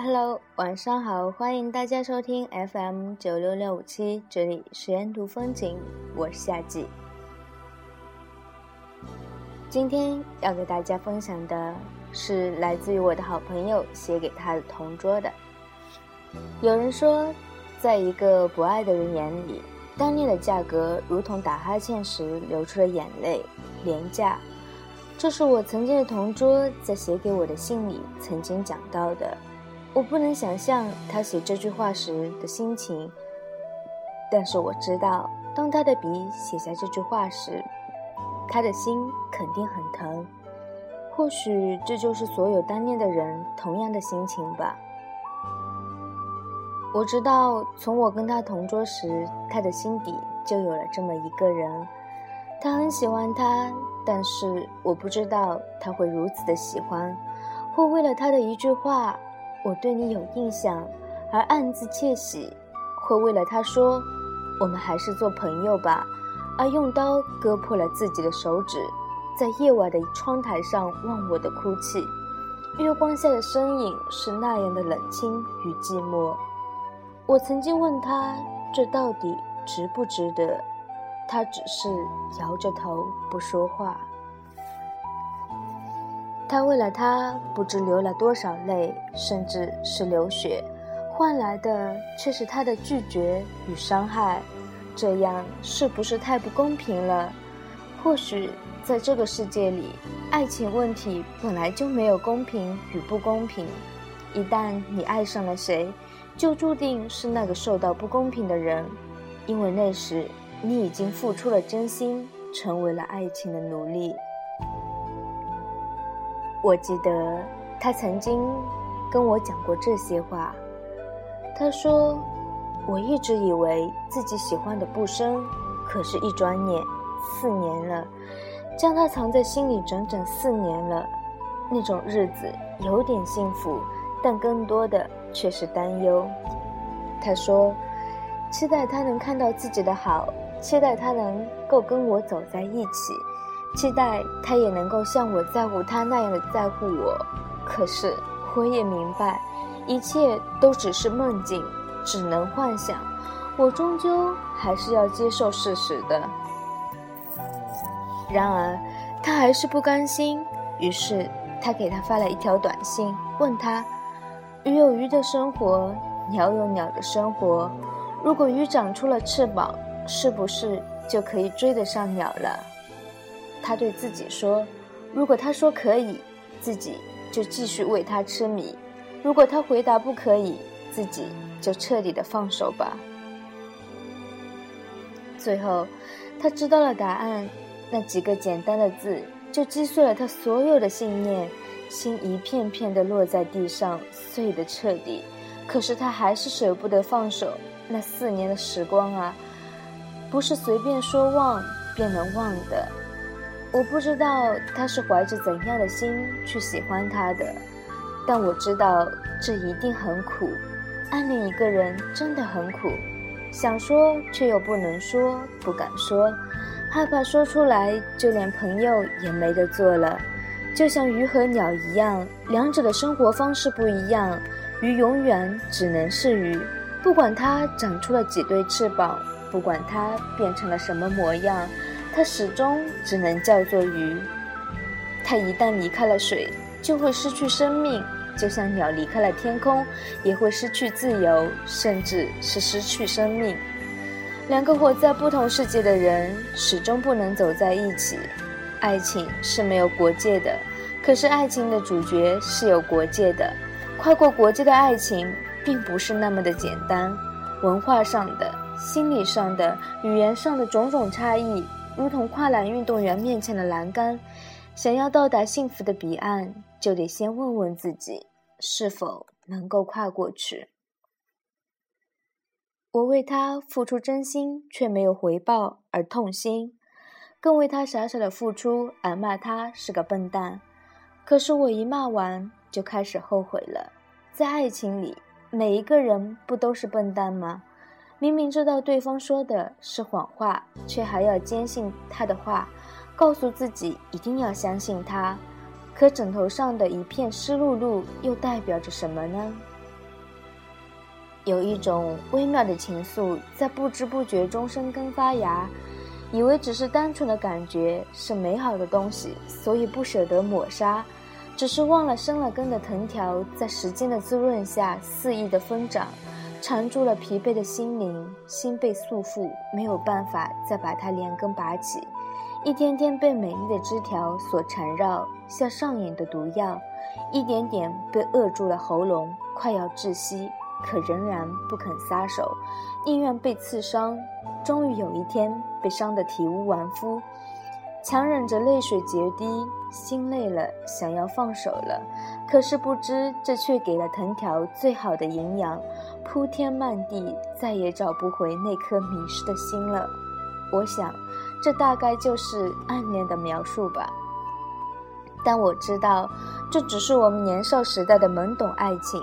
Hello，晚上好，欢迎大家收听 FM 九六六五七，这里是沿途风景，我是夏季。今天要给大家分享的是来自于我的好朋友写给他的同桌的。有人说，在一个不爱的人眼里，当恋的价格如同打哈欠时流出的眼泪，廉价。这是我曾经的同桌在写给我的信里曾经讲到的。我不能想象他写这句话时的心情，但是我知道，当他的笔写下这句话时，他的心肯定很疼。或许这就是所有单恋的人同样的心情吧。我知道，从我跟他同桌时，他的心底就有了这么一个人。他很喜欢他，但是我不知道他会如此的喜欢，会为了他的一句话“我对你有印象”而暗自窃喜，会为了他说“我们还是做朋友吧”而用刀割破了自己的手指，在夜晚的窗台上忘我的哭泣。月光下的身影是那样的冷清与寂寞。我曾经问他，这到底值不值得？他只是摇着头不说话。他为了她不知流了多少泪，甚至是流血，换来的却是他的拒绝与伤害。这样是不是太不公平了？或许在这个世界里，爱情问题本来就没有公平与不公平。一旦你爱上了谁，就注定是那个受到不公平的人，因为那时。你已经付出了真心，成为了爱情的奴隶。我记得他曾经跟我讲过这些话。他说：“我一直以为自己喜欢的不深，可是，一转眼四年了，将他藏在心里整整四年了。那种日子有点幸福，但更多的却是担忧。”他说：“期待他能看到自己的好。”期待他能够跟我走在一起，期待他也能够像我在乎他那样的在乎我。可是我也明白，一切都只是梦境，只能幻想。我终究还是要接受事实的。然而，他还是不甘心，于是他给他发了一条短信，问他：鱼有鱼的生活，鸟有鸟的生活。如果鱼长出了翅膀，是不是就可以追得上鸟了？他对自己说：“如果他说可以，自己就继续为他痴迷；如果他回答不可以，自己就彻底的放手吧。”最后，他知道了答案，那几个简单的字就击碎了他所有的信念，心一片片的落在地上，碎得彻底。可是他还是舍不得放手，那四年的时光啊！不是随便说忘便能忘的。我不知道他是怀着怎样的心去喜欢他的，但我知道这一定很苦。暗恋一个人真的很苦，想说却又不能说，不敢说，害怕说出来就连朋友也没得做了。就像鱼和鸟一样，两者的生活方式不一样。鱼永远只能是鱼，不管它长出了几对翅膀。不管它变成了什么模样，它始终只能叫做鱼。它一旦离开了水，就会失去生命，就像鸟离开了天空，也会失去自由，甚至是失去生命。两个活在不同世界的人，始终不能走在一起。爱情是没有国界的，可是爱情的主角是有国界的。跨过国界的爱情，并不是那么的简单。文化上的。心理上的、语言上的种种差异，如同跨栏运动员面前的栏杆。想要到达幸福的彼岸，就得先问问自己，是否能够跨过去。我为他付出真心，却没有回报而痛心，更为他傻傻的付出而骂他是个笨蛋。可是我一骂完，就开始后悔了。在爱情里，每一个人不都是笨蛋吗？明明知道对方说的是谎话，却还要坚信他的话，告诉自己一定要相信他。可枕头上的一片湿漉漉又代表着什么呢？有一种微妙的情愫在不知不觉中生根发芽，以为只是单纯的感觉是美好的东西，所以不舍得抹杀，只是忘了生了根的藤条在时间的滋润下肆意的疯长，缠住了疲惫的心灵，心被束缚，没有办法再把它连根拔起。一天天被美丽的枝条所缠绕，像上瘾的毒药，一点点被扼住了喉咙，快要窒息，可仍然不肯撒手，宁愿被刺伤。终于有一天，被伤得体无完肤，强忍着泪水决堤，心累了，想要放手了，可是不知这却给了藤条最好的营养，铺天漫地，再也找不回那颗迷失的心了。我想。这大概就是暗恋的描述吧，但我知道，这只是我们年少时代的懵懂爱情。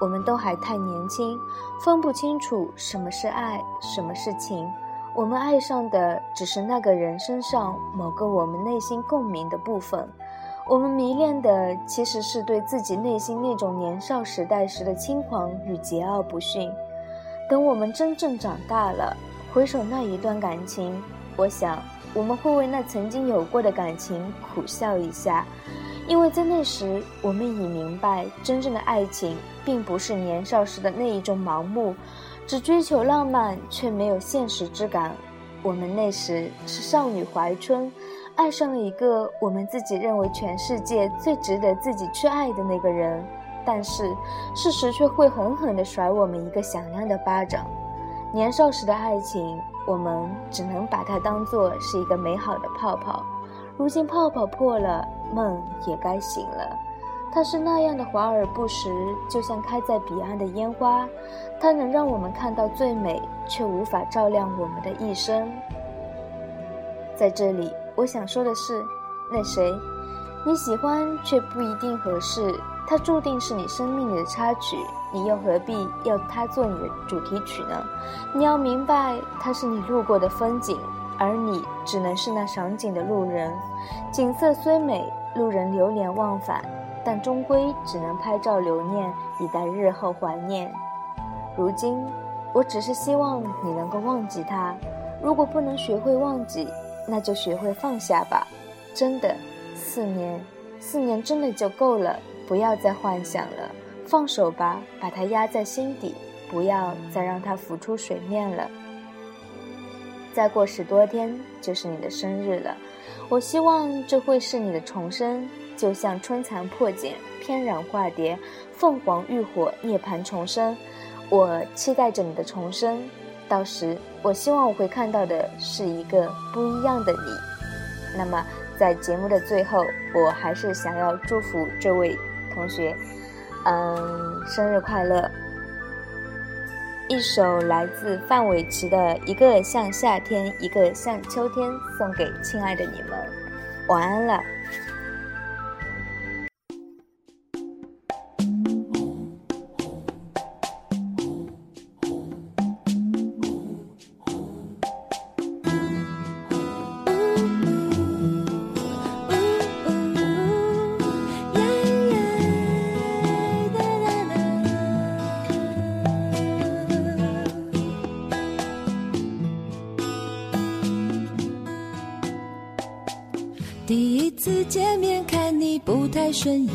我们都还太年轻，分不清楚什么是爱，什么是情。我们爱上的只是那个人身上某个我们内心共鸣的部分，我们迷恋的其实是对自己内心那种年少时代时的轻狂与桀骜不驯。等我们真正长大了，回首那一段感情。我想，我们会为那曾经有过的感情苦笑一下，因为在那时，我们已明白，真正的爱情并不是年少时的那一种盲目，只追求浪漫却没有现实之感。我们那时是少女怀春，爱上了一个我们自己认为全世界最值得自己去爱的那个人，但是事实却会狠狠地甩我们一个响亮的巴掌。年少时的爱情。我们只能把它当做是一个美好的泡泡，如今泡泡破了，梦也该醒了。它是那样的华而不实，就像开在彼岸的烟花，它能让我们看到最美，却无法照亮我们的一生。在这里，我想说的是，那谁，你喜欢却不一定合适，它注定是你生命里的插曲。你又何必要它做你的主题曲呢？你要明白，它是你路过的风景，而你只能是那赏景的路人。景色虽美，路人流连忘返，但终归只能拍照留念，以待日后怀念。如今，我只是希望你能够忘记它。如果不能学会忘记，那就学会放下吧。真的，四年，四年真的就够了，不要再幻想了。放手吧，把它压在心底，不要再让它浮出水面了。再过十多天就是你的生日了，我希望这会是你的重生，就像春蚕破茧，翩然化蝶，凤凰浴火，涅槃重生。我期待着你的重生，到时我希望我会看到的是一个不一样的你。那么，在节目的最后，我还是想要祝福这位同学。嗯，生日快乐！一首来自范玮琪的《一个像夏天，一个像秋天》，送给亲爱的你们，晚安了。太顺眼，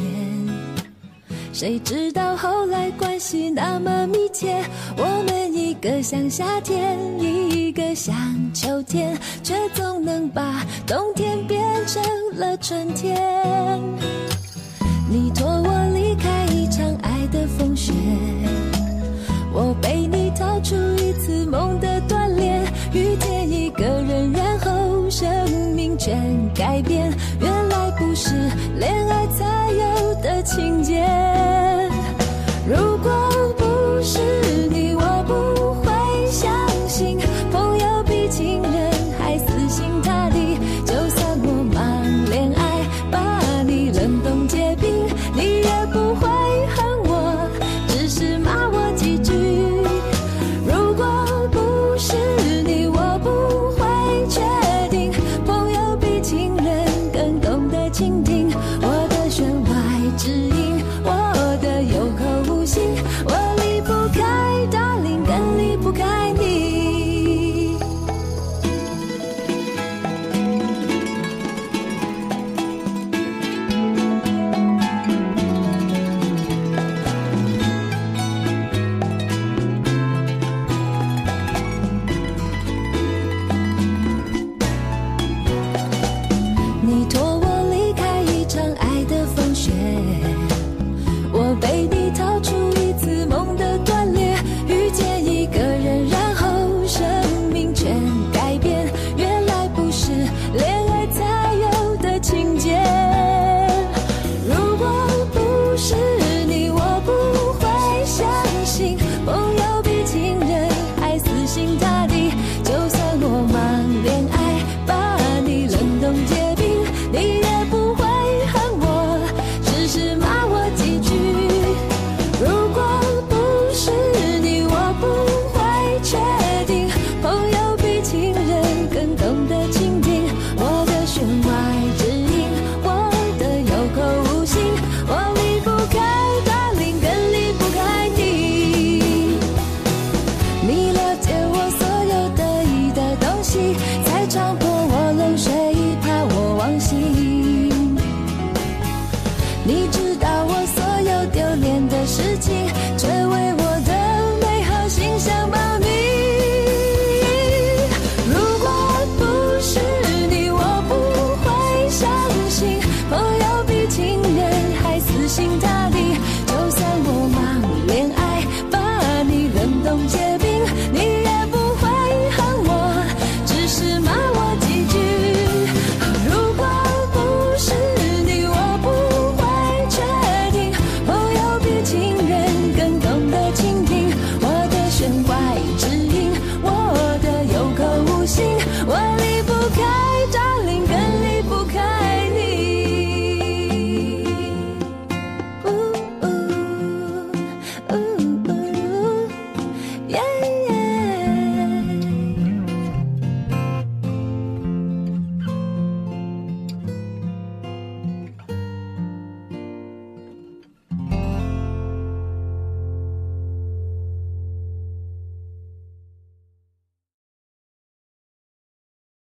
谁知道后来关系那么密切。我们一个像夏天，一个像秋天，却总能把冬天变成了春天。你拖我离开一场爱的恋爱才有的情节。Live 你。